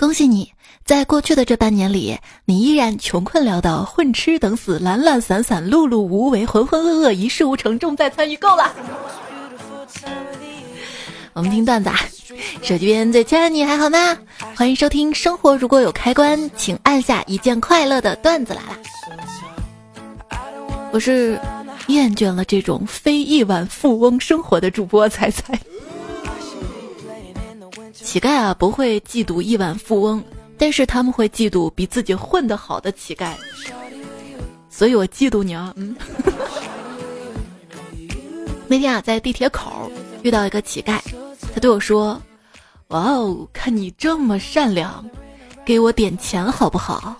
恭喜你，在过去的这半年里，你依然穷困潦倒、混吃等死、懒懒散散、碌碌无为、浑浑噩噩、一事无成，重在参与，够了。我们听段子啊，手机边最亲爱的你还好吗？欢迎收听《生活如果有开关，请按下一键快乐的段子来了。我是厌倦了这种非亿万富翁生活的主播彩彩。乞丐啊，不会嫉妒亿万富翁，但是他们会嫉妒比自己混得好的乞丐。所以我嫉妒你啊！嗯。那天啊，在地铁口遇到一个乞丐，他对我说：“哇哦，看你这么善良，给我点钱好不好？”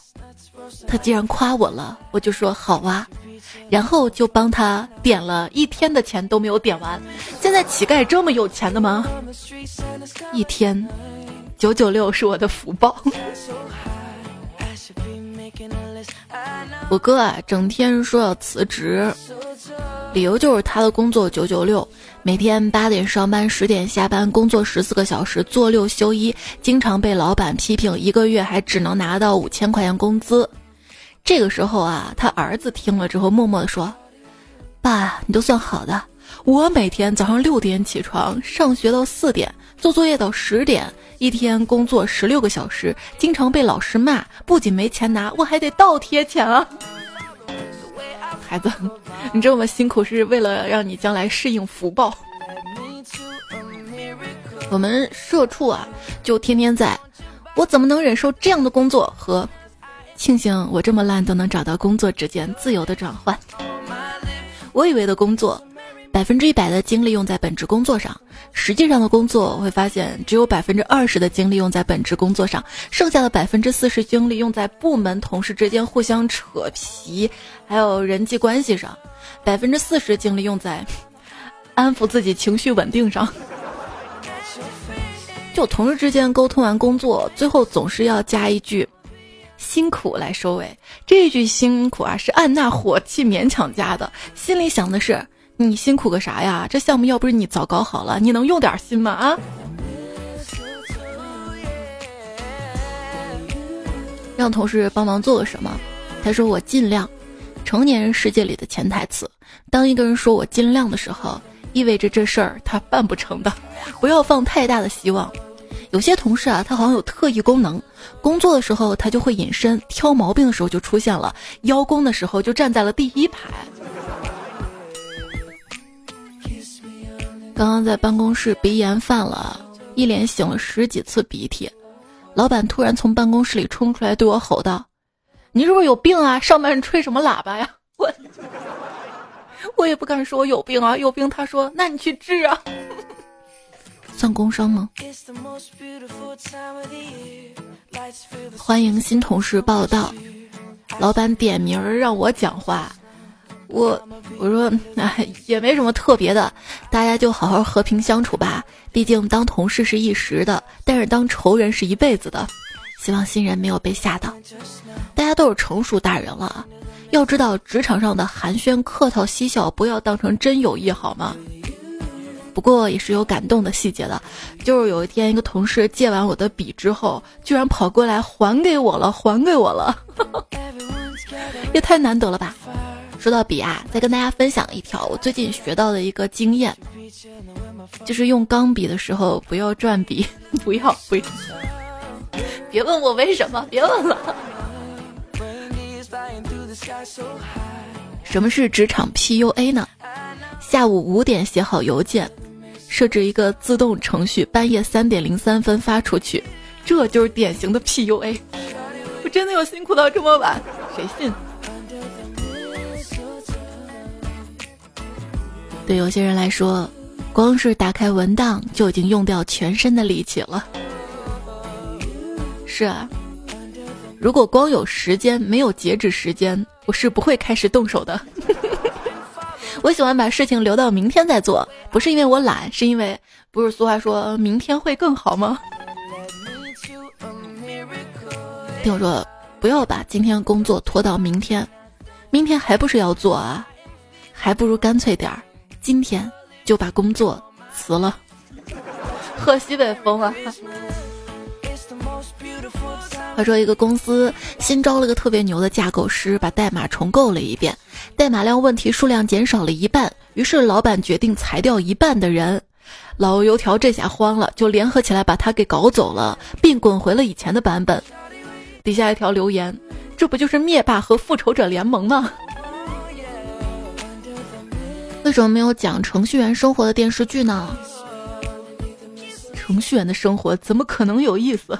他既然夸我了，我就说好啊。然后就帮他点了一天的钱都没有点完。现在乞丐这么有钱的吗？一天九九六是我的福报。我哥啊，整天说要辞职，理由就是他的工作九九六，每天八点上班，十点下班，工作十四个小时，做六休一，经常被老板批评，一个月还只能拿到五千块钱工资。这个时候啊，他儿子听了之后，默默地说：“爸，你都算好的。我每天早上六点起床，上学到四点，做作业到十点，一天工作十六个小时，经常被老师骂。不仅没钱拿，我还得倒贴钱啊！孩子，你这么辛苦是为了让你将来适应福报。我们社畜啊，就天天在，我怎么能忍受这样的工作和？”庆幸我这么烂都能找到工作之间自由的转换。我以为的工作，百分之一百的精力用在本职工作上，实际上的工作我会发现只有百分之二十的精力用在本职工作上，剩下的百分之四十精力用在部门同事之间互相扯皮，还有人际关系上，百分之四十精力用在安抚自己情绪稳定上。就同事之间沟通完工作，最后总是要加一句。辛苦来收尾，这句辛苦啊是按捺火气勉强加的，心里想的是你辛苦个啥呀？这项目要不是你早搞好了，你能用点心吗？啊！让同事帮忙做个什么？他说我尽量。成年人世界里的潜台词，当一个人说我尽量的时候，意味着这事儿他办不成的，不要放太大的希望。有些同事啊，他好像有特异功能，工作的时候他就会隐身，挑毛病的时候就出现了，邀功的时候就站在了第一排。刚刚在办公室鼻炎犯了，一连擤了十几次鼻涕，老板突然从办公室里冲出来对我吼道：“你是不是有病啊？上班吹什么喇叭呀？”我 我也不敢说我有病啊，有病他说那你去治啊。算工伤吗？欢迎新同事报道。老板点名让我讲话，我我说哎也没什么特别的，大家就好好和平相处吧。毕竟当同事是一时的，但是当仇人是一辈子的。希望新人没有被吓到。大家都是成熟大人了，要知道职场上的寒暄客套嬉笑不要当成真友谊好吗？不过也是有感动的细节的，就是有一天一个同事借完我的笔之后，居然跑过来还给我了，还给我了，也太难得了吧！说到笔啊，再跟大家分享一条我最近学到的一个经验，就是用钢笔的时候不要转笔，不要不要，别问我为什么，别问了。什么是职场 PUA 呢？下午五点写好邮件，设置一个自动程序，半夜三点零三分发出去，这就是典型的 PUA。我真的有辛苦到这么晚？谁信？对有些人来说，光是打开文档就已经用掉全身的力气了。是啊，如果光有时间没有截止时间，我是不会开始动手的。我喜欢把事情留到明天再做，不是因为我懒，是因为不是俗话说明天会更好吗？听我说，不要把今天工作拖到明天，明天还不是要做啊？还不如干脆点儿，今天就把工作辞了，喝西北风啊！话说一个公司新招了个特别牛的架构师，把代码重构了一遍，代码量问题数量减少了一半，于是老板决定裁掉一半的人。老油条这下慌了，就联合起来把他给搞走了，并滚回了以前的版本。底下一条留言：这不就是灭霸和复仇者联盟吗？为什么没有讲程序员生活的电视剧呢？程序员的生活怎么可能有意思？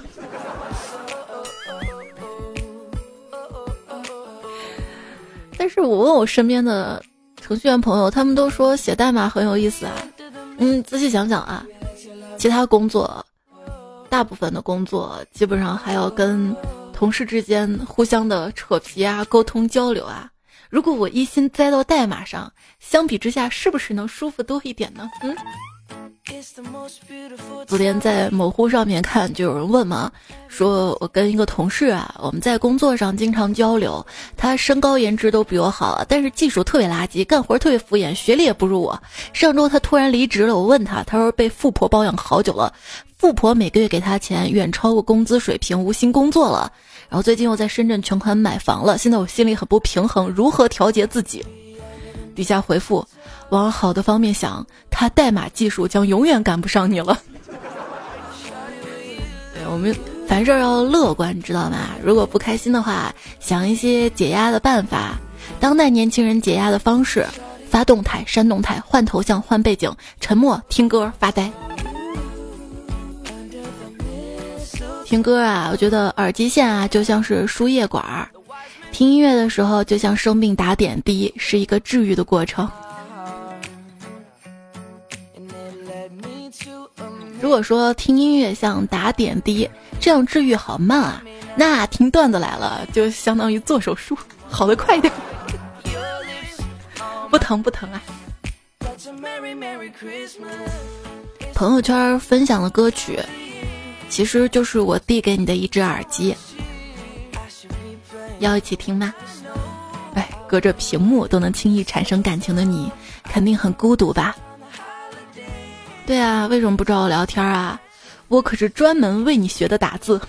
但是我问我身边的程序员朋友，他们都说写代码很有意思啊。嗯，仔细想想啊，其他工作，大部分的工作基本上还要跟同事之间互相的扯皮啊、沟通交流啊。如果我一心栽到代码上，相比之下，是不是能舒服多一点呢？嗯。昨天在某乎上面看，就有人问嘛，说我跟一个同事啊，我们在工作上经常交流，他身高颜值都比我好，但是技术特别垃圾，干活特别敷衍，学历也不如我。上周他突然离职了，我问他，他说被富婆包养好久了，富婆每个月给他钱远超过工资水平，无心工作了。然后最近又在深圳全款买房了，现在我心里很不平衡，如何调节自己？底下回复。往好的方面想，他代码技术将永远赶不上你了。对我们凡事要乐观，你知道吗？如果不开心的话，想一些解压的办法。当代年轻人解压的方式：发动态、删动态、换头像、换背景、沉默、听歌、发呆。听歌啊，我觉得耳机线啊就像是输液管儿，听音乐的时候就像生病打点滴，是一个治愈的过程。如果说听音乐像打点滴，这样治愈好慢啊，那听段子来了就相当于做手术，好的快点。不疼不疼啊！朋友圈分享的歌曲，其实就是我递给你的一只耳机，要一起听吗？哎，隔着屏幕都能轻易产生感情的你，肯定很孤独吧？对啊，为什么不找我聊天啊？我可是专门为你学的打字。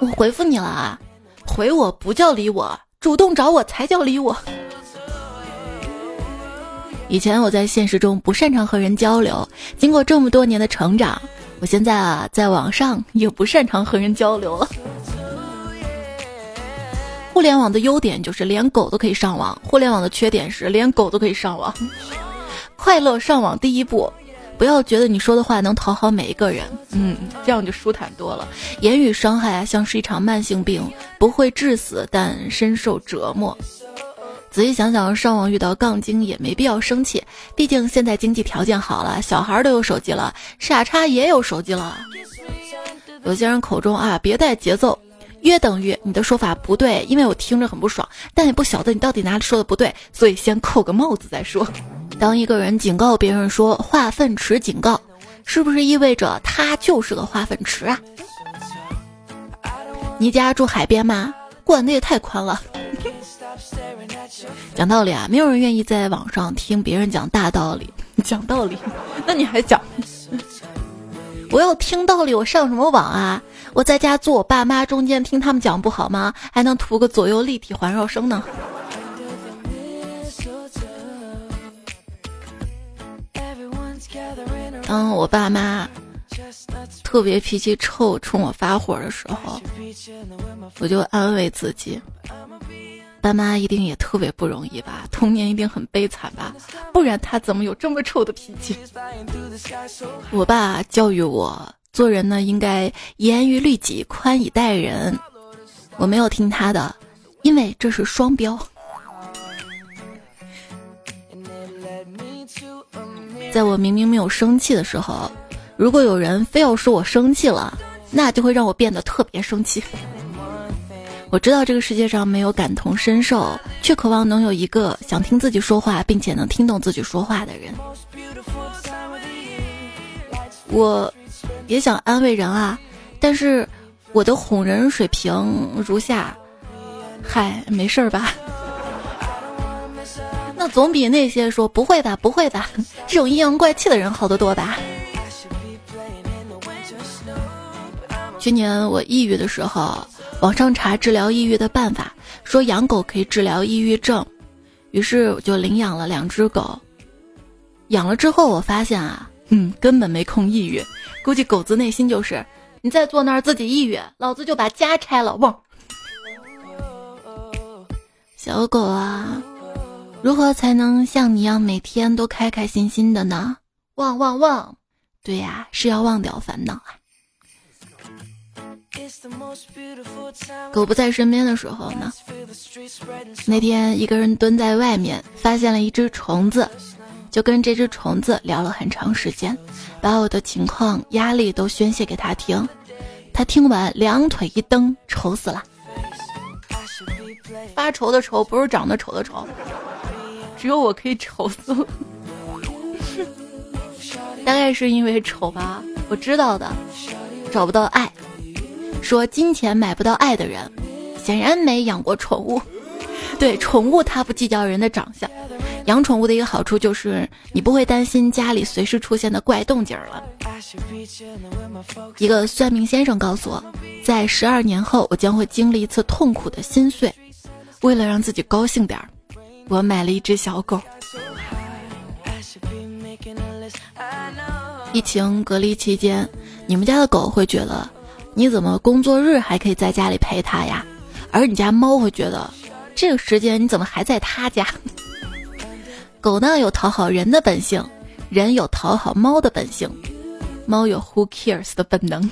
我回复你了啊，回我不叫理我，主动找我才叫理我。以前我在现实中不擅长和人交流，经过这么多年的成长，我现在啊，在网上也不擅长和人交流了。互联网的优点就是连狗都可以上网，互联网的缺点是连狗都可以上网。快乐上网第一步，不要觉得你说的话能讨好每一个人，嗯，这样就舒坦多了。言语伤害啊，像是一场慢性病，不会致死，但深受折磨。仔细想想，上网遇到杠精也没必要生气，毕竟现在经济条件好了，小孩都有手机了，傻叉也有手机了。有些人口中啊，别带节奏，约等于你的说法不对，因为我听着很不爽，但也不晓得你到底哪里说的不对，所以先扣个帽子再说。当一个人警告别人说“化粪池警告”，是不是意味着他就是个化粪池啊？你家住海边吗？管的也太宽了。讲道理啊，没有人愿意在网上听别人讲大道理。讲道理，那你还讲？我要听道理，我上什么网啊？我在家坐我爸妈中间听他们讲不好吗？还能图个左右立体环绕声呢。当我爸妈特别脾气臭，冲我发火的时候，我就安慰自己：爸妈一定也特别不容易吧，童年一定很悲惨吧，不然他怎么有这么臭的脾气？我爸教育我做人呢，应该严于律己，宽以待人。我没有听他的，因为这是双标。在我明明没有生气的时候，如果有人非要说我生气了，那就会让我变得特别生气。我知道这个世界上没有感同身受，却渴望能有一个想听自己说话，并且能听懂自己说话的人。我也想安慰人啊，但是我的哄人水平如下：嗨，没事儿吧？那总比那些说不会吧，不会吧，这种阴阳怪气的人好得多吧？去年我抑郁的时候，网上查治疗抑郁的办法，说养狗可以治疗抑郁症，于是我就领养了两只狗。养了之后，我发现啊，嗯，根本没空抑郁，估计狗子内心就是，你再坐那儿自己抑郁，老子就把家拆了。汪！小狗啊，如何才能像你一样每天都开开心心的呢？汪汪汪！对呀，是要忘掉烦恼啊。狗不在身边的时候呢，那天一个人蹲在外面，发现了一只虫子。就跟这只虫子聊了很长时间，把我的情况、压力都宣泄给他听。他听完，两腿一蹬，愁死了。发愁的愁不是长得丑的丑，只有我可以愁死。大概是因为丑吧，我知道的。找不到爱，说金钱买不到爱的人，显然没养过宠物。对，宠物它不计较人的长相。养宠物的一个好处就是，你不会担心家里随时出现的怪动静了。一个算命先生告诉我，在十二年后，我将会经历一次痛苦的心碎。为了让自己高兴点儿，我买了一只小狗。疫情隔离期间，你们家的狗会觉得，你怎么工作日还可以在家里陪它呀？而你家猫会觉得，这个时间你怎么还在它家？狗呢有讨好人的本性，人有讨好猫的本性，猫有 who cares 的本能。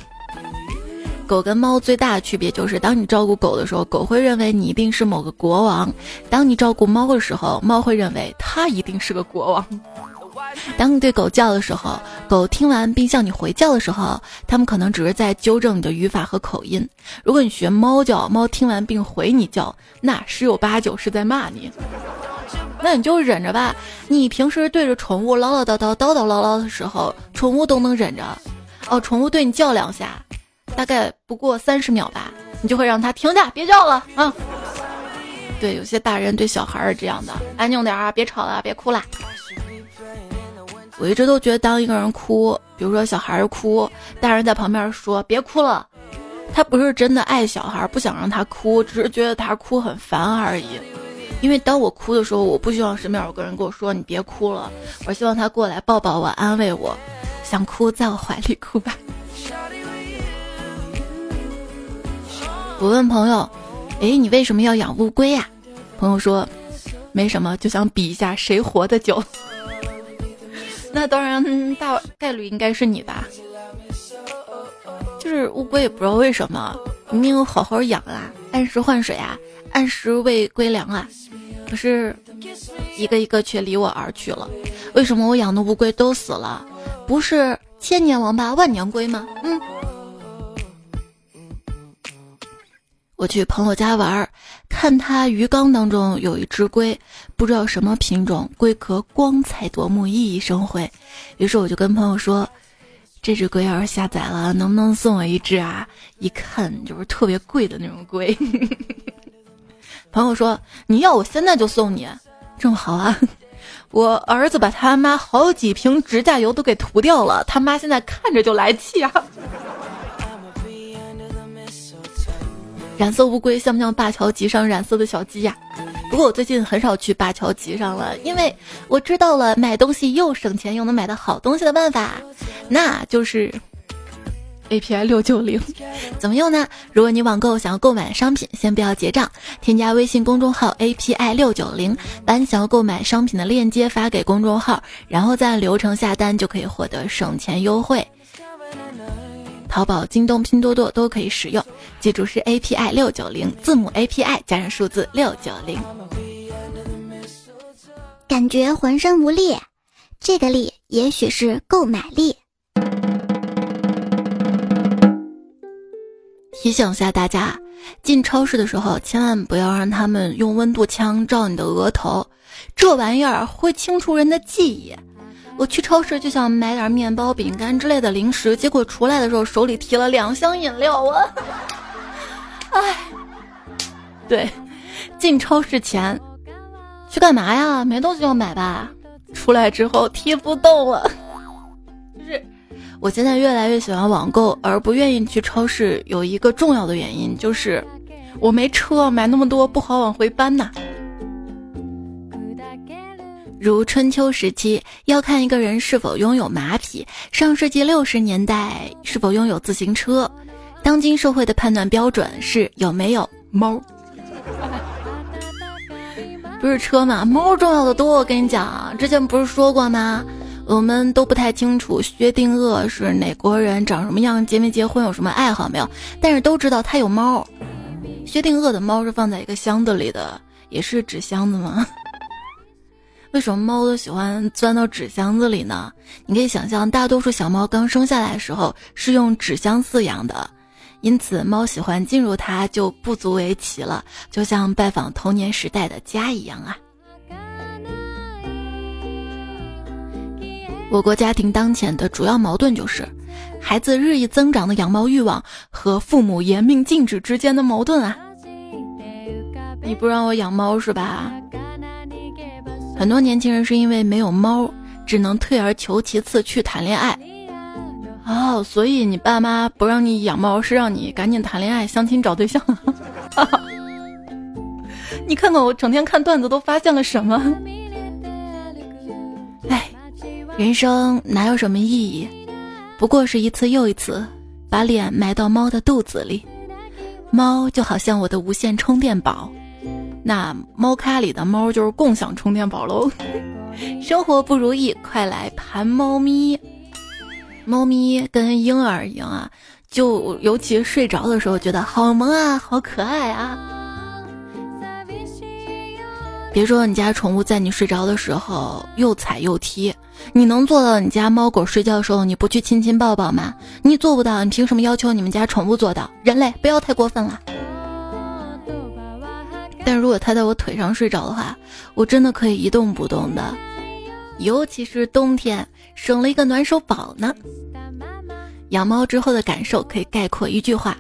狗跟猫最大的区别就是，当你照顾狗的时候，狗会认为你一定是某个国王；当你照顾猫的时候，猫会认为它一定是个国王。当你对狗叫的时候，狗听完并向你回叫的时候，它们可能只是在纠正你的语法和口音。如果你学猫叫，猫听完并回你叫，那十有八九是在骂你。那你就忍着吧。你平时对着宠物唠唠叨叨、叨叨唠唠的时候，宠物都能忍着。哦，宠物对你叫两下，大概不过三十秒吧，你就会让它停下，别叫了啊。对，有些大人对小孩是这样的，安静点儿啊，别吵了，别哭啦。我一直都觉得，当一个人哭，比如说小孩儿哭，大人在旁边说别哭了，他不是真的爱小孩，不想让他哭，只是觉得他哭很烦而已。因为当我哭的时候，我不希望身边有个人跟我说你别哭了，我希望他过来抱抱我，安慰我。想哭，在我怀里哭吧。我问朋友，哎，你为什么要养乌龟呀？朋友说，没什么，就想比一下谁活得久。那当然，大概率应该是你吧。就是乌龟也不知道为什么，明明好好养啊，按时换水啊，按时喂龟粮啊。可是，一个一个却离我而去了。为什么我养的乌龟都死了？不是千年王八万年龟吗？嗯。我去朋友家玩，看他鱼缸当中有一只龟，不知道什么品种，龟壳光彩夺目，熠熠生辉。于是我就跟朋友说：“这只龟要是下载了，能不能送我一只啊？一看就是特别贵的那种龟。”朋友说：“你要我现在就送你，正好啊！我儿子把他妈好几瓶指甲油都给涂掉了，他妈现在看着就来气啊！” 染色乌龟像不像灞桥集上染色的小鸡呀？不过我最近很少去灞桥集上了，因为我知道了买东西又省钱又能买到好东西的办法，那就是。API 六九零怎么用呢？如果你网购想要购买商品，先不要结账，添加微信公众号 API 六九零，把你想要购买商品的链接发给公众号，然后在流程下单就可以获得省钱优惠。淘宝、京东、拼多多都可以使用，记住是 API 六九零，字母 API 加上数字六九零。感觉浑身无力，这个力也许是购买力。提醒一下大家，进超市的时候千万不要让他们用温度枪照你的额头，这玩意儿会清除人的记忆。我去超市就想买点面包、饼干之类的零食，结果出来的时候手里提了两箱饮料，我，唉，对，进超市前去干嘛呀？没东西要买吧？出来之后提不动了，我现在越来越喜欢网购，而不愿意去超市。有一个重要的原因就是，我没车，买那么多不好往回搬呐。如春秋时期，要看一个人是否拥有马匹；上世纪六十年代，是否拥有自行车；当今社会的判断标准是有没有猫。不是车吗？猫重要的多。我跟你讲，之前不是说过吗？我们都不太清楚薛定谔是哪国人，长什么样，结没结婚，有什么爱好没有，但是都知道他有猫。薛定谔的猫是放在一个箱子里的，也是纸箱子吗？为什么猫都喜欢钻到纸箱子里呢？你可以想象，大多数小猫刚生下来的时候是用纸箱饲养的，因此猫喜欢进入它就不足为奇了，就像拜访童年时代的家一样啊。我国家庭当前的主要矛盾就是，孩子日益增长的养猫欲望和父母严命禁止之间的矛盾啊！你不让我养猫是吧？很多年轻人是因为没有猫，只能退而求其次去谈恋爱。哦，所以你爸妈不让你养猫，是让你赶紧谈恋爱、相亲找对象。你看看我整天看段子都发现了什么？人生哪有什么意义，不过是一次又一次把脸埋到猫的肚子里。猫就好像我的无线充电宝，那猫咖里的猫就是共享充电宝喽。生活不如意，快来盘猫咪。猫咪跟婴儿一样啊，就尤其睡着的时候，觉得好萌啊，好可爱啊。别说你家宠物在你睡着的时候又踩又踢。你能做到你家猫狗睡觉的时候你不去亲亲抱抱吗？你做不到，你凭什么要求你们家宠物做到？人类不要太过分了。但如果它在我腿上睡着的话，我真的可以一动不动的。尤其是冬天，省了一个暖手宝呢。养猫之后的感受可以概括一句话：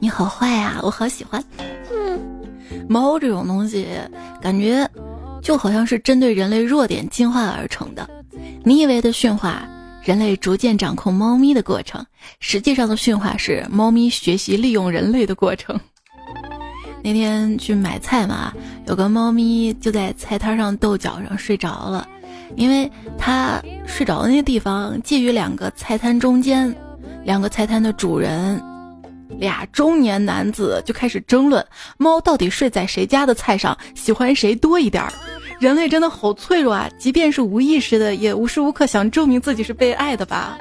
你好坏啊，我好喜欢。猫这种东西，感觉就好像是针对人类弱点进化而成的。你以为的驯化，人类逐渐掌控猫咪的过程，实际上的驯化是猫咪学习利用人类的过程。那天去买菜嘛，有个猫咪就在菜摊上豆角上睡着了，因为它睡着的那个地方介于两个菜摊中间，两个菜摊的主人，俩中年男子就开始争论猫到底睡在谁家的菜上，喜欢谁多一点儿。人类真的好脆弱啊！即便是无意识的，也无时无刻想证明自己是被爱的吧。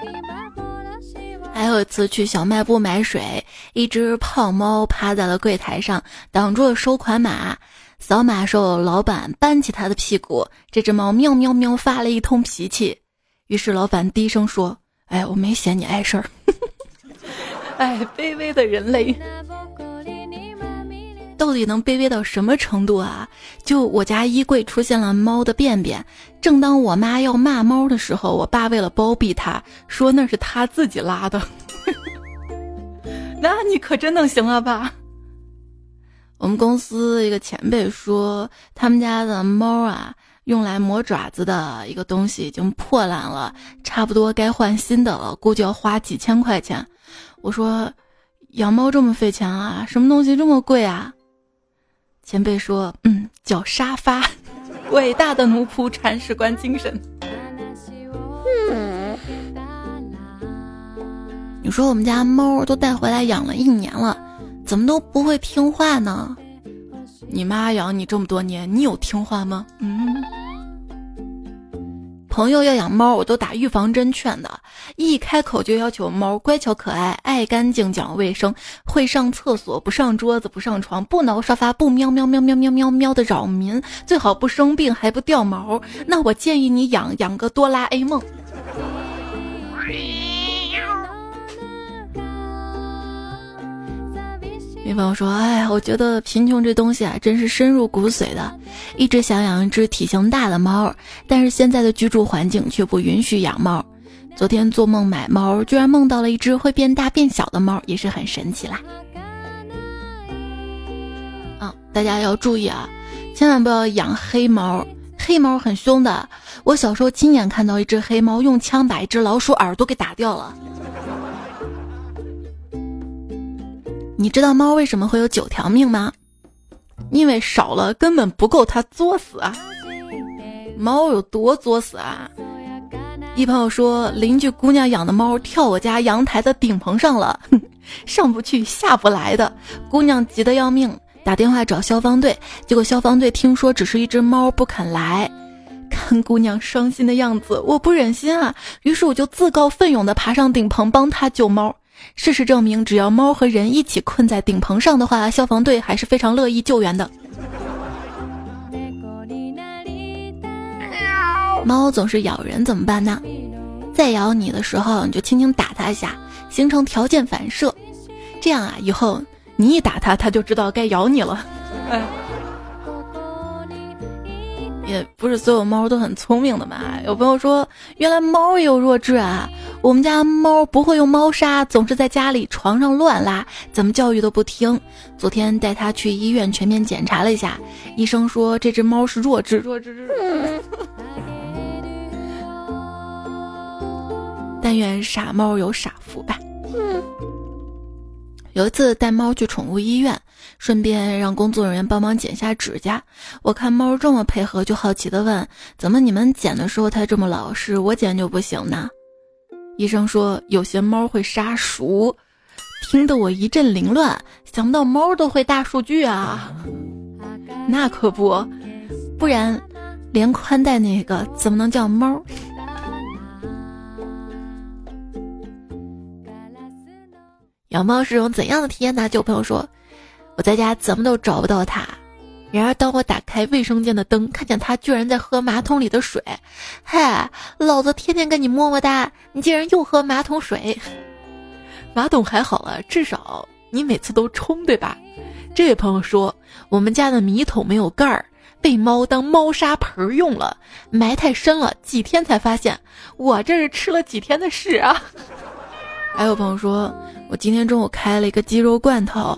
还有一次去小卖部买水，一只胖猫趴在了柜台上，挡住了收款码。扫码时候，老板扳起他的屁股，这只猫喵喵喵发了一通脾气。于是老板低声说：“哎，我没嫌你碍事儿。” 哎，卑微的人类。到底能卑微到什么程度啊？就我家衣柜出现了猫的便便，正当我妈要骂猫的时候，我爸为了包庇他，说那是他自己拉的。那你可真能行了吧？我们公司一个前辈说，他们家的猫啊，用来磨爪子的一个东西已经破烂了，差不多该换新的了，估计要花几千块钱。我说，养猫这么费钱啊？什么东西这么贵啊？前辈说：“嗯，叫沙发，伟大的奴仆铲屎官精神。”你说我们家猫都带回来养了一年了，怎么都不会听话呢？你妈养你这么多年，你有听话吗？嗯。朋友要养猫，我都打预防针劝的，一开口就要求猫乖巧可爱、爱干净、讲卫生、会上厕所、不上桌子、不上床、不挠沙发、不喵喵喵喵喵喵喵的扰民，最好不生病还不掉毛。那我建议你养养个哆啦 A 梦。女朋友说：“哎，我觉得贫穷这东西啊，真是深入骨髓的。一直想养一只体型大的猫，但是现在的居住环境却不允许养猫。昨天做梦买猫，居然梦到了一只会变大变小的猫，也是很神奇啦。啊，大家要注意啊，千万不要养黑猫，黑猫很凶的。我小时候亲眼看到一只黑猫用枪把一只老鼠耳朵给打掉了。”你知道猫为什么会有九条命吗？因为少了根本不够它作死啊！猫有多作死啊？一朋友说，邻居姑娘养的猫跳我家阳台的顶棚上了，上不去下不来的，姑娘急得要命，打电话找消防队，结果消防队听说只是一只猫不肯来，看姑娘伤心的样子，我不忍心啊，于是我就自告奋勇地爬上顶棚帮她救猫。事实证明，只要猫和人一起困在顶棚上的话，消防队还是非常乐意救援的。猫总是咬人，怎么办呢？在咬你的时候，你就轻轻打它一下，形成条件反射，这样啊，以后你一打它，它就知道该咬你了。也不是所有猫都很聪明的嘛。有朋友说，原来猫也有弱智啊！我们家猫不会用猫砂，总是在家里床上乱拉，怎么教育都不听。昨天带它去医院全面检查了一下，医生说这只猫是弱智，弱智。但愿傻猫有傻福吧。有一次带猫去宠物医院，顺便让工作人员帮忙剪下指甲。我看猫这么配合，就好奇的问：“怎么你们剪的时候它这么老实，我剪就不行呢？”医生说：“有些猫会杀熟。”听得我一阵凌乱，想不到猫都会大数据啊！那可不，不然连宽带那个怎么能叫猫？养猫是种怎样的体验呢？就有朋友说，我在家怎么都找不到它。然而，当我打开卫生间的灯，看见它居然在喝马桶里的水。嗨，老子天天跟你么么哒，你竟然又喝马桶水？马桶还好了，至少你每次都冲，对吧？这位朋友说，我们家的米桶没有盖儿，被猫当猫砂盆用了，埋太深了，几天才发现。我这是吃了几天的屎啊！还有朋友说。我今天中午开了一个鸡肉罐头，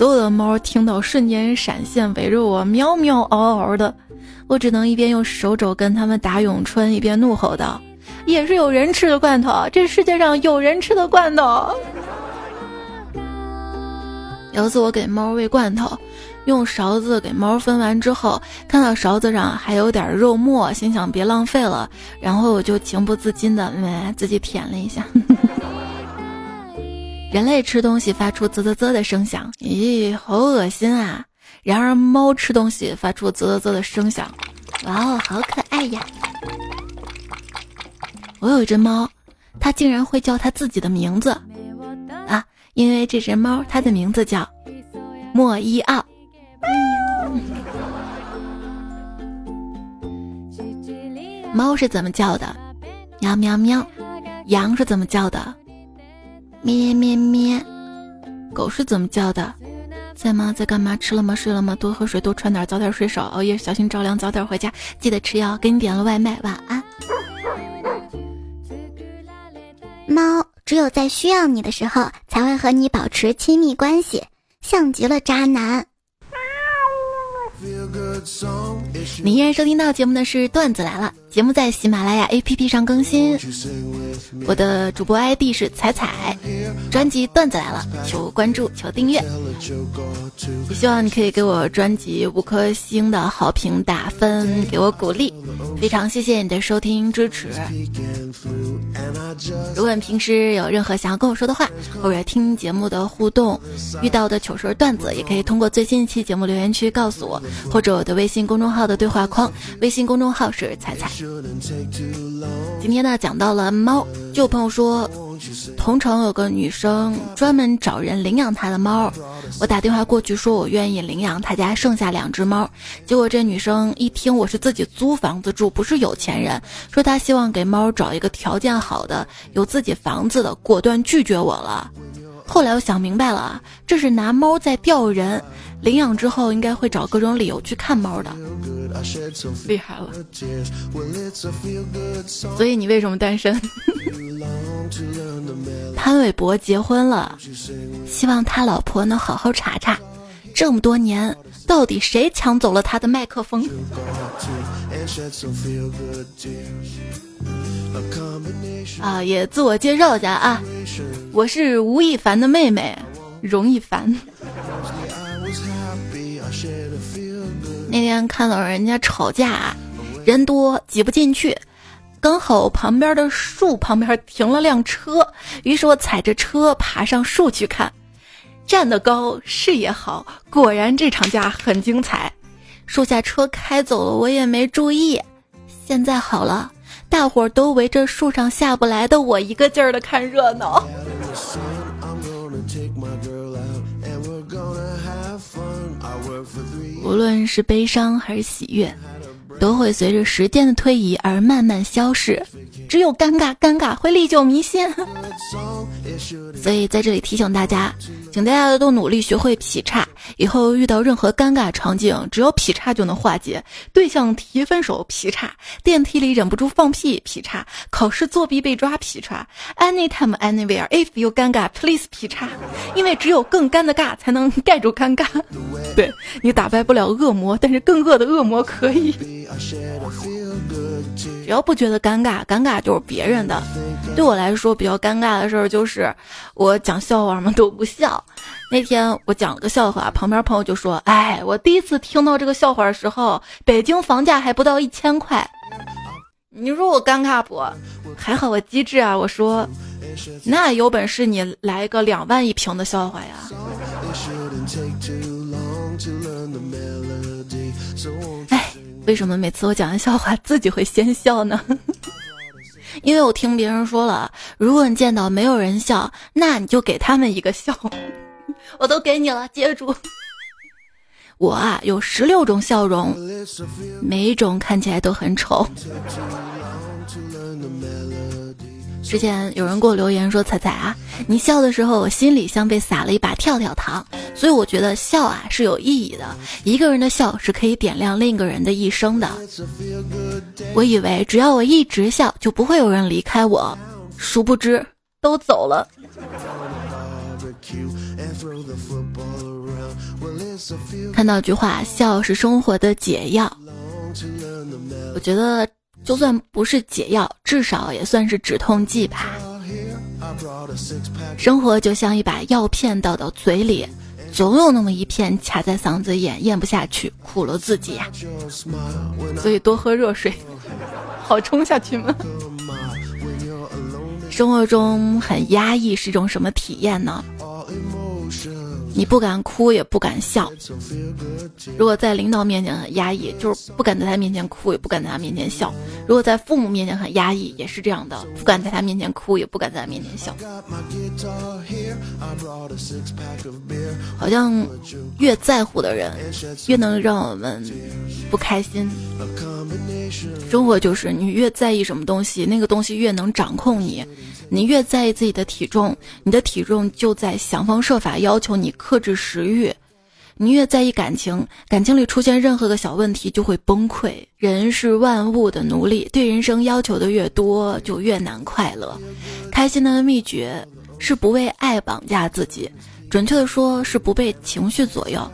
所有的猫听到瞬间闪现，围着我喵喵嗷嗷的，我只能一边用手肘跟他们打咏春，一边怒吼道：“也是有人吃的罐头，这世界上有人吃的罐头。”有一次我给猫喂罐头，用勺子给猫分完之后，看到勺子上还有点肉末，心想别浪费了，然后我就情不自禁的自己舔了一下。人类吃东西发出啧啧啧的声响，咦，好恶心啊！然而猫吃东西发出啧啧啧的声响，哇哦，好可爱呀！我有一只猫，它竟然会叫它自己的名字啊！因为这只猫它的名字叫莫伊奥。猫是怎么叫的？喵喵喵。羊是怎么叫的？咩咩咩，狗是怎么叫的？在吗？在干嘛？吃了吗？睡了吗？多喝水，多穿点，早点睡，少熬夜，小心着凉，早点回家，记得吃药。给你点了外卖，晚安。猫只有在需要你的时候才会和你保持亲密关系，像极了渣男。你依然收听到节目的是段子来了，节目在喜马拉雅 APP 上更新。我的主播 ID 是彩彩，专辑段子来了，求关注，求订阅。也希望你可以给我专辑五颗星的好评打分，给我鼓励。非常谢谢你的收听支持。如果你平时有任何想要跟我说的话，或者听节目的互动遇到的糗事段子，也可以通过最新一期节目留言区告诉我，或者我的微信公众号的对话框，微信公众号是彩彩。今天呢，讲到了猫，就有朋友说。同城有个女生专门找人领养她的猫，我打电话过去说我愿意领养她家剩下两只猫，结果这女生一听我是自己租房子住，不是有钱人，说她希望给猫找一个条件好的、有自己房子的，果断拒绝我了。后来我想明白了，这是拿猫在钓人，领养之后应该会找各种理由去看猫的，厉害了。所以你为什么单身？潘玮柏结婚了，希望他老婆能好好查查，这么多年到底谁抢走了他的麦克风？啊，也自我介绍一下啊，我是吴亦凡的妹妹，容易烦。那天看到人家吵架，人多挤不进去，刚好旁边的树旁边停了辆车，于是我踩着车爬上树去看。站得高，视野好，果然这场架很精彩。树下车开走了，我也没注意。现在好了，大伙儿都围着树上下不来的我，一个劲儿的看热闹。无论是悲伤还是喜悦，都会随着时间的推移而慢慢消逝。只有尴尬，尴尬会历久弥新。所以在这里提醒大家，请大家都努力学会劈叉，以后遇到任何尴尬场景，只有劈叉就能化解。对象提分手劈叉，电梯里忍不住放屁劈叉，考试作弊被抓劈叉，anytime anywhere if you 尴尬 please 劈叉，因为只有更干的尬才能盖住尴尬。对你打败不了恶魔，但是更恶的恶魔可以。只要不觉得尴尬，尴尬就是别人的。对我来说比较尴尬的事儿就是，我讲笑话嘛都不笑。那天我讲了个笑话，旁边朋友就说：“哎，我第一次听到这个笑话的时候，北京房价还不到一千块。”你说我尴尬不？还好我机智啊，我说：“那有本事你来个两万一平的笑话呀。”哎，为什么每次我讲完笑话自己会先笑呢？因为我听别人说了，如果你见到没有人笑，那你就给他们一个笑。我都给你了，接住。我啊，有十六种笑容，每一种看起来都很丑。之前有人给我留言说：“彩彩啊，你笑的时候，我心里像被撒了一把跳跳糖。”所以我觉得笑啊是有意义的。一个人的笑是可以点亮另一个人的一生的。我以为只要我一直笑，就不会有人离开我，殊不知都走了。看到一句话：“笑是生活的解药。”我觉得。就算不是解药，至少也算是止痛剂吧。生活就像一把药片倒到嘴里，总有那么一片卡在嗓子眼，咽不下去，苦了自己呀。所以多喝热水，好冲下去吗？生活中很压抑是一种什么体验呢？你不敢哭，也不敢笑。如果在领导面前很压抑，就是不敢在他面前哭，也不敢在他面前笑。如果在父母面前很压抑，也是这样的，不敢在他面前哭，也不敢在他面前笑。好像越在乎的人，越能让我们不开心。生活就是你越在意什么东西，那个东西越能掌控你。你越在意自己的体重，你的体重就在想方设法要求你克制食欲；你越在意感情，感情里出现任何个小问题就会崩溃。人是万物的奴隶，对人生要求的越多，就越难快乐。开心的秘诀是不为爱绑架自己，准确的说是不被情绪左右，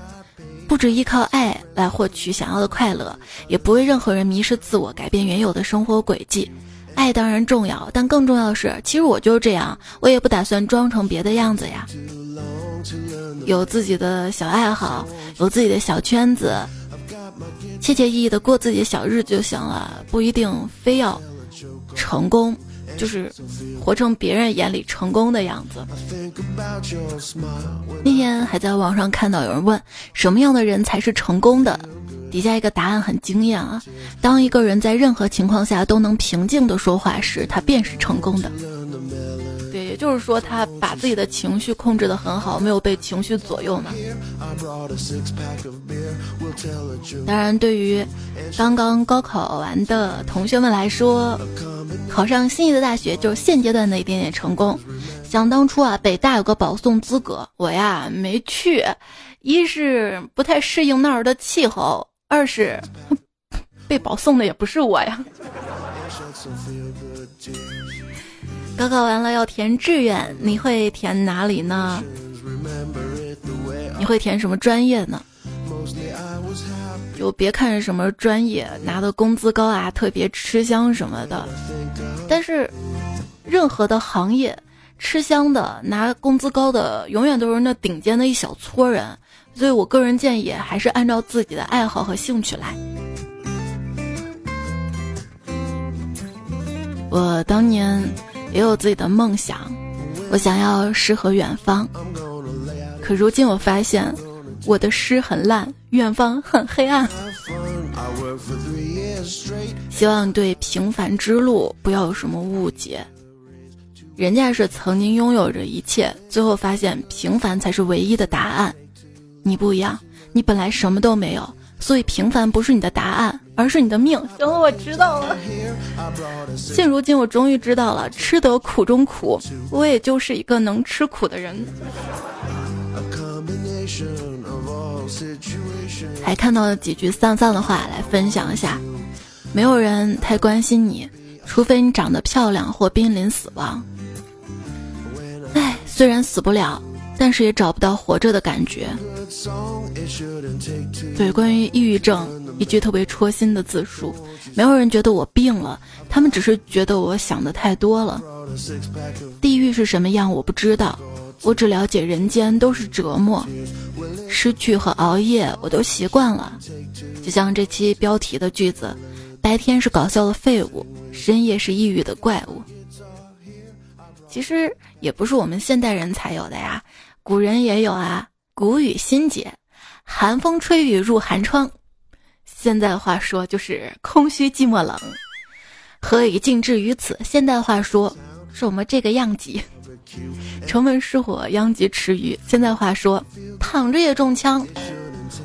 不只依靠爱来获取想要的快乐，也不为任何人迷失自我，改变原有的生活轨迹。爱当然重要，但更重要的是，其实我就是这样，我也不打算装成别的样子呀。有自己的小爱好，有自己的小圈子，切切意意的过自己的小日子就行了，不一定非要成功，就是活成别人眼里成功的样子。那天还在网上看到有人问，什么样的人才是成功的？底下一个答案很惊艳啊！当一个人在任何情况下都能平静的说话时，他便是成功的。也就是说，他把自己的情绪控制的很好，没有被情绪左右嘛。当然，对于刚刚高考完的同学们来说，考上心仪的大学就是现阶段的一点点成功。想当初啊，北大有个保送资格，我呀没去，一是不太适应那儿的气候。二是 被保送的也不是我呀。高考完了要填志愿，你会填哪里呢？你会填什么专业呢？就别看什么专业，拿的工资高啊，特别吃香什么的。但是，任何的行业吃香的、拿工资高的，永远都是那顶尖的一小撮人。所以我个人建议，还是按照自己的爱好和兴趣来。我当年也有自己的梦想，我想要诗和远方。可如今我发现，我的诗很烂，远方很黑暗。希望对平凡之路不要有什么误解。人家是曾经拥有着一切，最后发现平凡才是唯一的答案。你不一样，你本来什么都没有，所以平凡不是你的答案，而是你的命。行了，我知道了。现如今，我终于知道了，吃得苦中苦，我也就是一个能吃苦的人。还看到了几句丧丧的话，来分享一下。没有人太关心你，除非你长得漂亮或濒临死亡。唉，虽然死不了，但是也找不到活着的感觉。对，关于抑郁症，一句特别戳心的自述：没有人觉得我病了，他们只是觉得我想的太多了。地狱是什么样，我不知道。我只了解人间都是折磨，失去和熬夜我都习惯了。就像这期标题的句子：白天是搞笑的废物，深夜是抑郁的怪物。其实也不是我们现代人才有的呀，古人也有啊。古语心结，寒风吹雨入寒窗。现在话说就是空虚寂寞冷。何以尽至于此？现代话说是我们这个样子。城门失火，殃及池鱼。现在话说，躺着也中枪。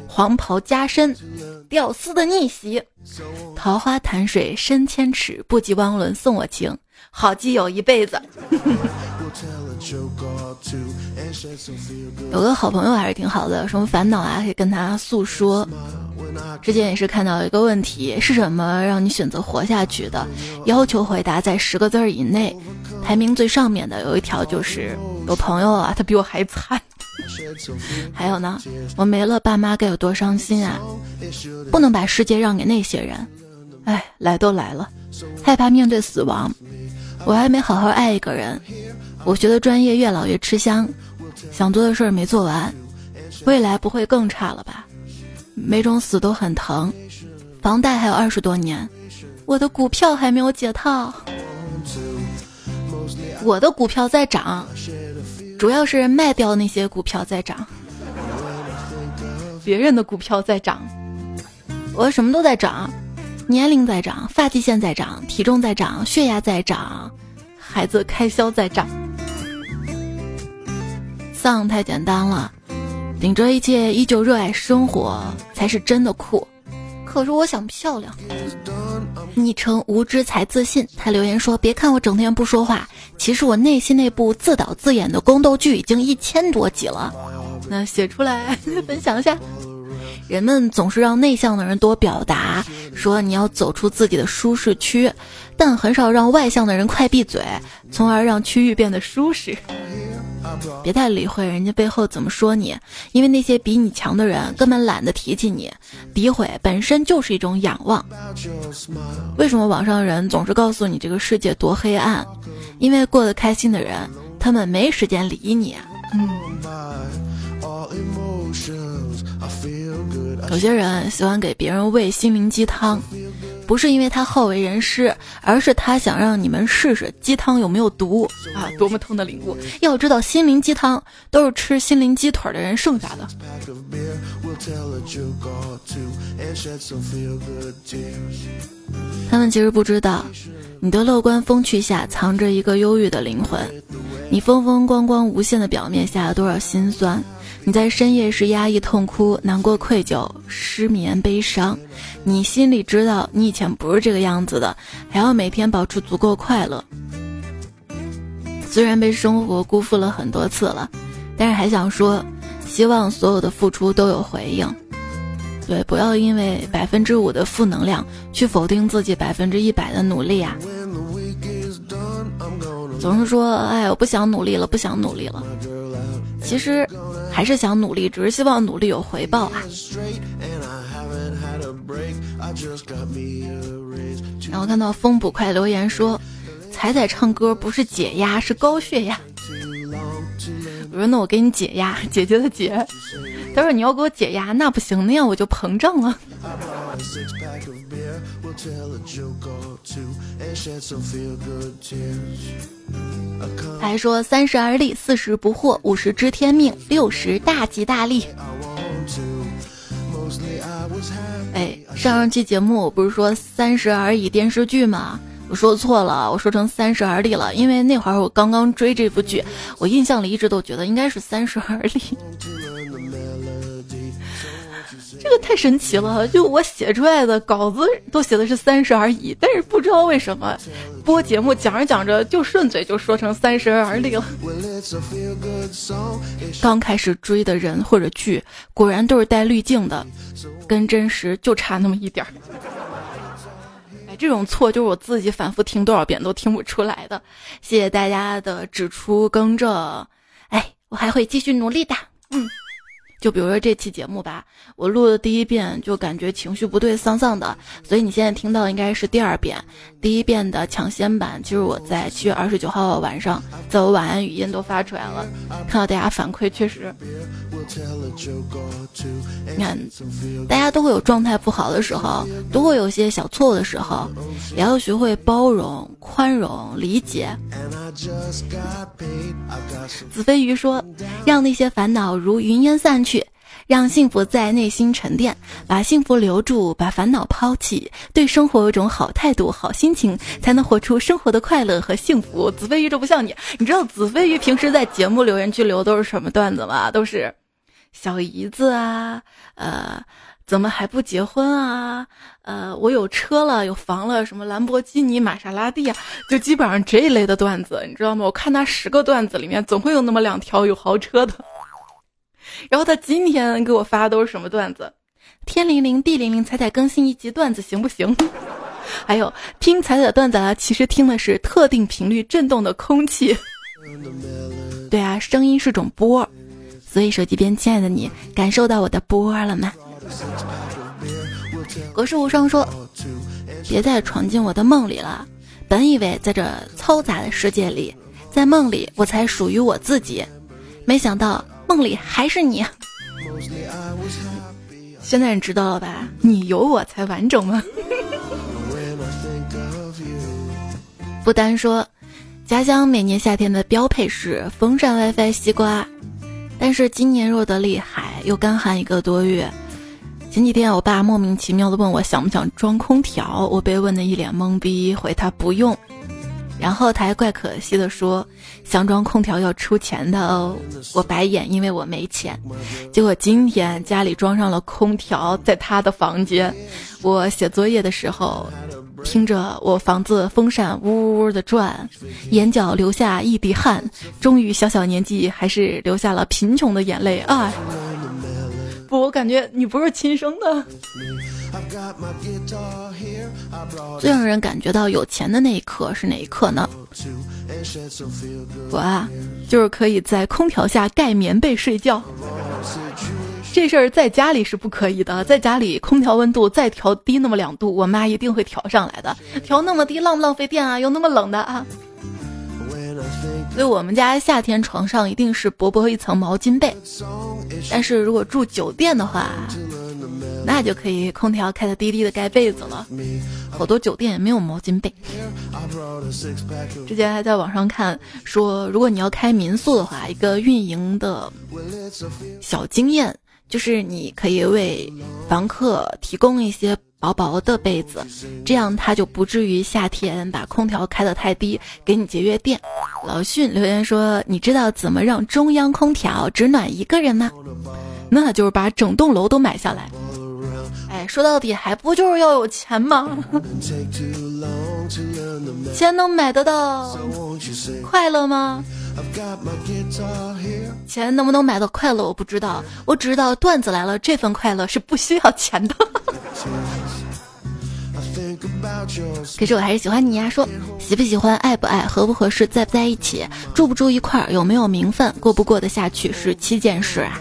黄袍加身，屌丝的逆袭。桃花潭水深千尺，不及汪伦送我情。好基友一辈子。有个好朋友还是挺好的，什么烦恼啊可以跟他诉说。之前也是看到一个问题，是什么让你选择活下去的？要求回答在十个字以内。排名最上面的有一条就是有朋友啊，他比我还惨。还有呢，我没了爸妈该有多伤心啊！不能把世界让给那些人。哎，来都来了，害怕面对死亡。我还没好好爱一个人。我学的专业越老越吃香，想做的事儿没做完，未来不会更差了吧？每种死都很疼，房贷还有二十多年，我的股票还没有解套。我的股票在涨，主要是卖掉那些股票在涨，别人的股票在涨，我什么都在涨，年龄在涨，发际线在涨，体重在涨，血压在涨，孩子开销在涨。丧太简单了，顶着一切依旧热爱生活才是真的酷。可是我想漂亮。昵称无知才自信，他留言说：“别看我整天不说话，其实我内心那部自导自演的宫斗剧已经一千多集了。”那写出来分享一下。人们总是让内向的人多表达，说你要走出自己的舒适区，但很少让外向的人快闭嘴，从而让区域变得舒适。别太理会人家背后怎么说你，因为那些比你强的人根本懒得提起你。诋毁本身就是一种仰望。为什么网上人总是告诉你这个世界多黑暗？因为过得开心的人，他们没时间理你。有些人喜欢给别人喂心灵鸡汤。不是因为他好为人师，而是他想让你们试试鸡汤有没有毒啊！多么痛的领悟！要知道，心灵鸡汤都是吃心灵鸡腿的人剩下的。他们其实不知道，你的乐观风趣下藏着一个忧郁的灵魂，你风风光光无限的表面下多少心酸。你在深夜时压抑、痛哭、难过、愧疚、失眠、悲伤，你心里知道你以前不是这个样子的，还要每天保持足够快乐。虽然被生活辜负了很多次了，但是还想说，希望所有的付出都有回应。对，不要因为百分之五的负能量去否定自己百分之一百的努力啊！总是说，哎，我不想努力了，不想努力了。其实。还是想努力，只是希望努力有回报啊。然后看到风捕快留言说：“彩彩唱歌不是解压，是高血压。”我说那我给你解压，姐姐的解。他说你要给我解压，那不行，那样我就膨胀了。他还说三十而立，四十不惑，五十知天命，六十大吉大利。哎，上上期节目我不是说三十而已电视剧吗？我说错了，我说成三十而立了，因为那会儿我刚刚追这部剧，我印象里一直都觉得应该是三十而立。这个太神奇了，就我写出来的稿子都写的是三十而已，但是不知道为什么播节目讲着讲着就顺嘴就说成三十而立了。刚开始追的人或者剧，果然都是带滤镜的，跟真实就差那么一点儿。哎，这种错就是我自己反复听多少遍都听不出来的。谢谢大家的指出更正，哎，我还会继续努力的。嗯。就比如说这期节目吧，我录的第一遍就感觉情绪不对，丧丧的，所以你现在听到应该是第二遍。第一遍的抢先版，其实我在七月二十九号晚上，在我晚安语音都发出来了，看到大家反馈，确实，你看，大家都会有状态不好的时候，都会有些小错误的时候，也要学会包容、宽容、理解。子飞鱼说：“让那些烦恼如云烟散去，让幸福在内心沉淀，把幸福留住，把烦恼抛弃，对生活有种好态度、好心情，才能活出生活的快乐和幸福。”子飞鱼这不像你，你知道子飞鱼平时在节目留言区留都是什么段子吗？都是小姨子啊，呃。怎么还不结婚啊？呃，我有车了，有房了，什么兰博基尼、玛莎拉蒂啊，就基本上这一类的段子，你知道吗？我看他十个段子里面，总会有那么两条有豪车的。然后他今天给我发的都是什么段子？天灵灵，地灵灵，彩彩更新一集段子行不行？还有听彩彩段子啊，其实听的是特定频率震动的空气。对啊，声音是种波，所以手机边亲爱的你，感受到我的波了吗？格式无双说：“别再闯进我的梦里了。本以为在这嘈杂的世界里，在梦里我才属于我自己，没想到梦里还是你。现在你知道了吧？你有我才完整吗？”不单说，家乡每年夏天的标配是风扇、WiFi、西瓜，但是今年热得厉害，又干旱一个多月。前几天，我爸莫名其妙的问我想不想装空调，我被问的一脸懵逼，回他不用。然后他还怪可惜的说，想装空调要出钱的哦。我白眼，因为我没钱。结果今天家里装上了空调，在他的房间，我写作业的时候，听着我房子风扇呜呜呜的转，眼角流下一滴汗，终于小小年纪还是流下了贫穷的眼泪啊。不，我感觉你不是亲生的。最让人感觉到有钱的那一刻是哪一刻呢？我啊，就是可以在空调下盖棉被睡觉。这事儿在家里是不可以的，在家里空调温度再调低那么两度，我妈一定会调上来的。调那么低浪不浪费电啊？又那么冷的啊？所以我们家夏天床上一定是薄薄一层毛巾被，但是如果住酒店的话，那就可以空调开的低低的盖被子了。好多酒店也没有毛巾被。之前还在网上看说，如果你要开民宿的话，一个运营的小经验就是你可以为房客提供一些。薄薄的被子，这样他就不至于夏天把空调开得太低，给你节约电。老迅留言说：“你知道怎么让中央空调只暖一个人吗？那就是把整栋楼都买下来。”哎，说到底还不就是要有钱吗？钱能买得到快乐吗？钱能不能买到快乐，我不知道。我只知道段子来了，这份快乐是不需要钱的。可是我还是喜欢你呀。说喜不喜欢，爱不爱，合不合适，在不在一起，住不住一块儿，有没有名分，过不过得下去，是七件事啊。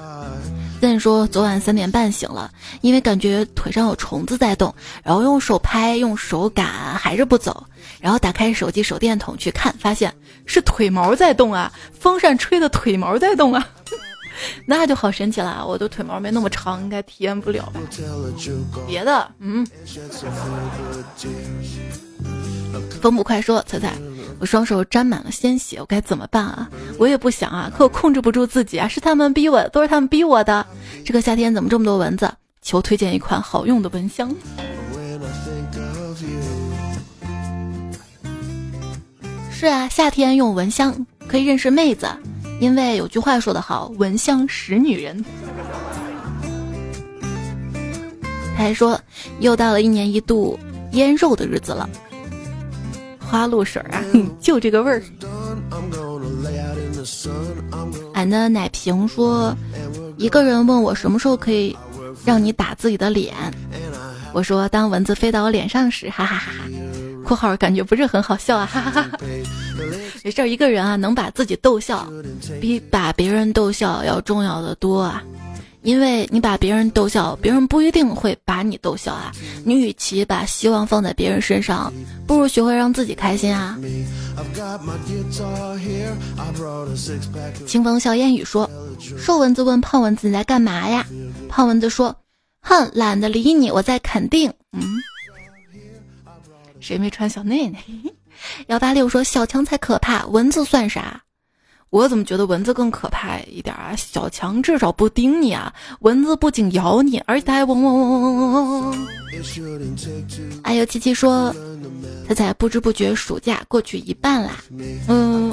再说昨晚三点半醒了，因为感觉腿上有虫子在动，然后用手拍，用手赶，还是不走。然后打开手机手电筒去看，发现是腿毛在动啊！风扇吹的腿毛在动啊！那就好神奇了，我的腿毛没那么长，应该体验不了吧？别的，嗯。风不快说：“彩彩，我双手沾满了鲜血，我该怎么办啊？我也不想啊，可我控制不住自己啊，是他们逼我，都是他们逼我的。这个夏天怎么这么多蚊子？求推荐一款好用的蚊香。是啊，夏天用蚊香可以认识妹子，因为有句话说得好，蚊香识女人。”他还说：“又到了一年一度腌肉的日子了。”花露水啊，就这个味儿。俺的奶瓶说，一个人问我什么时候可以让你打自己的脸，我说当蚊子飞到我脸上时，哈哈哈哈。括号感觉不是很好笑啊，哈哈哈哈。没事，一个人啊能把自己逗笑，比把别人逗笑要重要的多啊。因为你把别人逗笑，别人不一定会把你逗笑啊。你与其把希望放在别人身上，不如学会让自己开心啊。清风笑烟雨说：“瘦蚊子问胖蚊子你在干嘛呀？”胖蚊子说：“哼，懒得理你，我在肯定。”嗯，谁没穿小内内？幺八六说：“小强才可怕，蚊子算啥？”我怎么觉得蚊子更可怕一点啊？小强至少不叮你啊，蚊子不仅咬你，而且还嗡嗡嗡嗡嗡嗡嗡。哎呦，七七说，彩彩不知不觉暑假过去一半啦。嗯，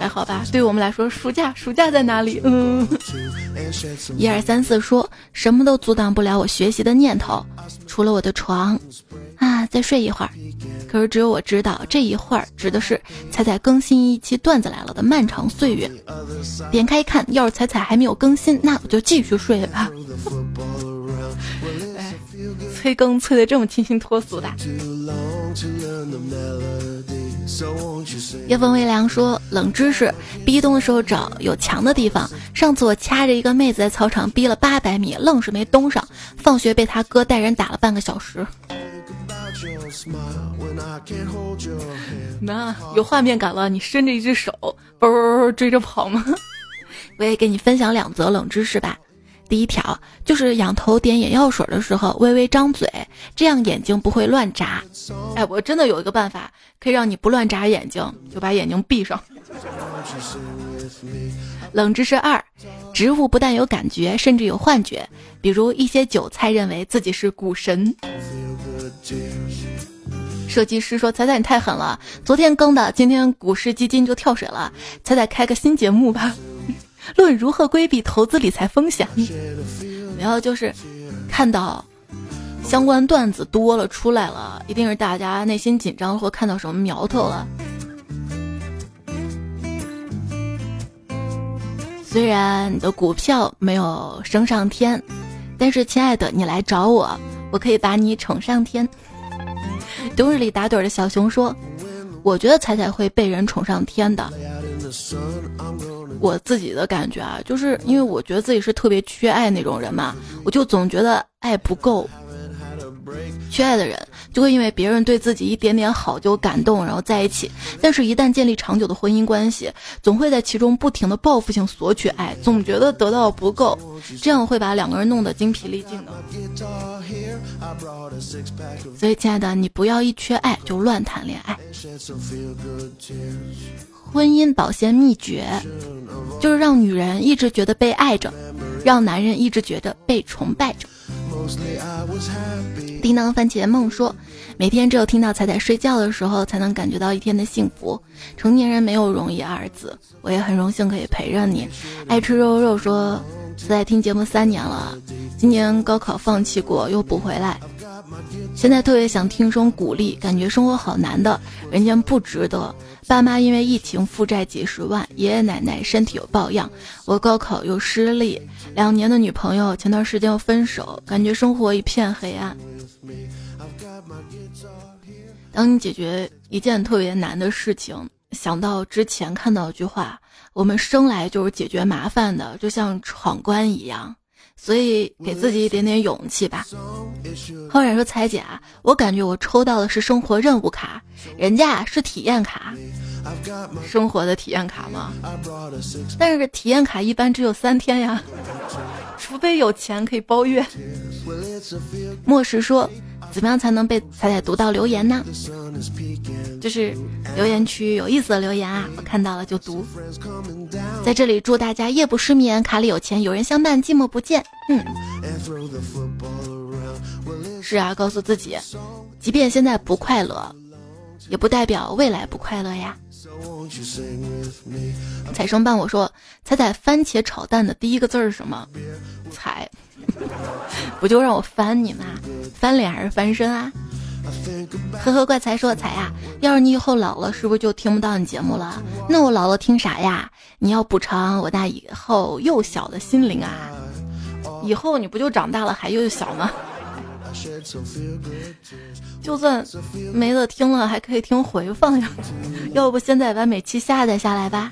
还好吧？对我们来说，暑假暑假在哪里？嗯。一二三四说，什么都阻挡不了我学习的念头，除了我的床。啊，再睡一会儿。可是只有我知道，这一会儿指的是彩彩更新一期段子来了的漫长岁月。点开一看，要是彩彩还没有更新，那我就继续睡吧。催更催的这么清新脱俗的。夜风微凉说：“冷知识，逼咚的时候找有墙的地方。上次我掐着一个妹子在操场逼了八百米，愣是没咚上。放学被他哥带人打了半个小时。”那有画面感了，你伸着一只手，啵追着跑吗？我也给你分享两则冷知识吧。第一条就是仰头点眼药水的时候，微微张嘴，这样眼睛不会乱眨。哎，我真的有一个办法，可以让你不乱眨眼睛，就把眼睛闭上。冷知识二：植物不但有感觉，甚至有幻觉。比如一些韭菜认为自己是股神。设计师说：“彩彩你太狠了，昨天更的，今天股市基金就跳水了。彩彩开个新节目吧，论如何规避投资理财风险。然后就是看到相关段子多了出来了，一定是大家内心紧张或看到什么苗头了。虽然你的股票没有升上天，但是亲爱的，你来找我，我可以把你宠上天。” 冬日里打盹的小熊说：“我觉得彩彩会被人宠上天的。我自己的感觉啊，就是因为我觉得自己是特别缺爱那种人嘛，我就总觉得爱不够。缺爱的人就会因为别人对自己一点点好就感动，然后在一起。但是，一旦建立长久的婚姻关系，总会在其中不停的报复性索取爱，总觉得得到不够，这样会把两个人弄得精疲力尽的。”所以，亲爱的，你不要一缺爱就乱谈恋爱。婚姻保鲜秘诀就是让女人一直觉得被爱着，让男人一直觉得被崇拜着。叮当番茄梦说，每天只有听到彩彩睡觉的时候，才能感觉到一天的幸福。成年人没有容易二字，我也很荣幸可以陪着你。爱吃肉肉说，在听节目三年了。今年高考放弃过，又补回来，现在特别想听声鼓励，感觉生活好难的，人间不值得。爸妈因为疫情负债几十万，爷爷奶奶身体有抱恙，我高考又失利，两年的女朋友前段时间又分手，感觉生活一片黑暗。当你解决一件特别难的事情，想到之前看到一句话：我们生来就是解决麻烦的，就像闯关一样。所以给自己一点点勇气吧。后然说：“彩姐啊，我感觉我抽到的是生活任务卡，人家是体验卡，生活的体验卡吗？但是体验卡一般只有三天呀，除非有钱可以包月。”莫石说。怎么样才能被彩彩读到留言呢？就是留言区有意思的留言啊，我看到了就读。在这里祝大家夜不失眠，卡里有钱，有人相伴，寂寞不见。嗯，是啊，告诉自己，即便现在不快乐，也不代表未来不快乐呀。彩生伴我说，彩彩番茄炒蛋的第一个字是什么？才。不就让我翻你吗？翻脸还是翻身啊？呵呵，怪才说才呀，要是你以后老了，是不是就听不到你节目了？那我老了听啥呀？你要补偿我那以后幼小的心灵啊！以后你不就长大了还幼小吗？就算没得听了，还可以听回放呀。要不现在把每期下载下来吧？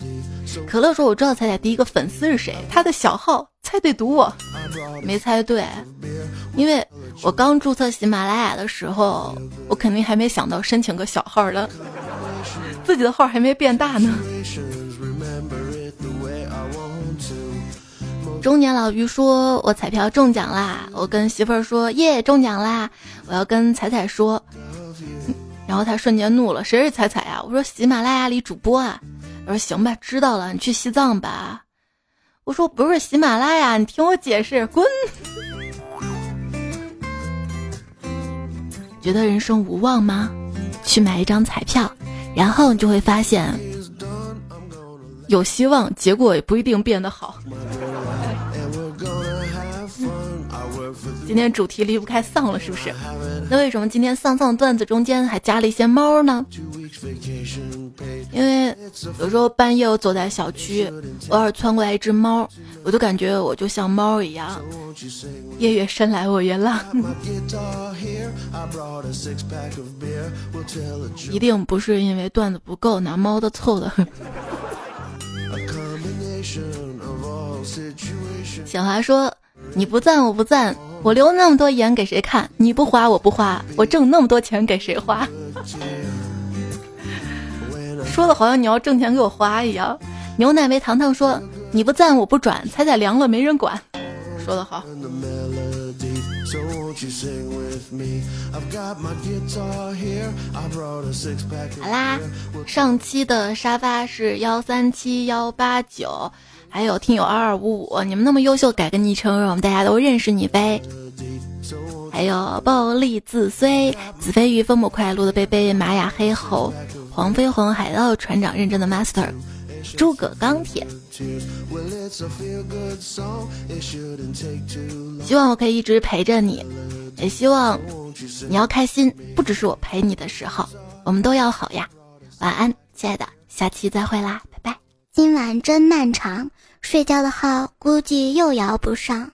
可乐说：“我知道彩彩第一个粉丝是谁，他的小号猜对读我，没猜对，因为我刚注册喜马拉雅的时候，我肯定还没想到申请个小号的，自己的号还没变大呢。”中年老于说：“我彩票中奖啦！”我跟媳妇儿说：“耶，中奖啦！”我要跟彩彩说，然后他瞬间怒了：“谁是彩彩呀？”我说：“喜马拉雅里主播啊。”我说行吧，知道了，你去西藏吧。我说不是喜马拉雅，你听我解释，滚。觉得人生无望吗？去买一张彩票，然后你就会发现有希望，结果也不一定变得好。今天主题离不开丧了，是不是？那为什么今天丧丧段子中间还加了一些猫呢？因为有时候半夜我走在小区，偶尔窜过来一只猫，我就感觉我就像猫一样。夜越深来我越浪，一定不是因为段子不够拿猫的凑的。小华说：“你不赞我不赞。”我留那么多言给谁看？你不花我不花，我挣那么多钱给谁花？说的好像你要挣钱给我花一样。牛奶味糖糖说：“你不赞我不转，彩彩凉了没人管。”说的好。好啦，上期的沙发是幺三七幺八九。还有听友二二五五，你们那么优秀，改个昵称让我们大家都认识你呗。还有暴力自虽、子飞鱼、风母快、路的贝贝、玛雅黑猴、黄飞鸿、海盗船长、认真的 master、诸葛钢铁。希望我可以一直陪着你，也希望你要开心，不只是我陪你的时候，我们都要好呀。晚安，亲爱的，下期再会啦，今晚真漫长，睡觉的号估计又摇不上。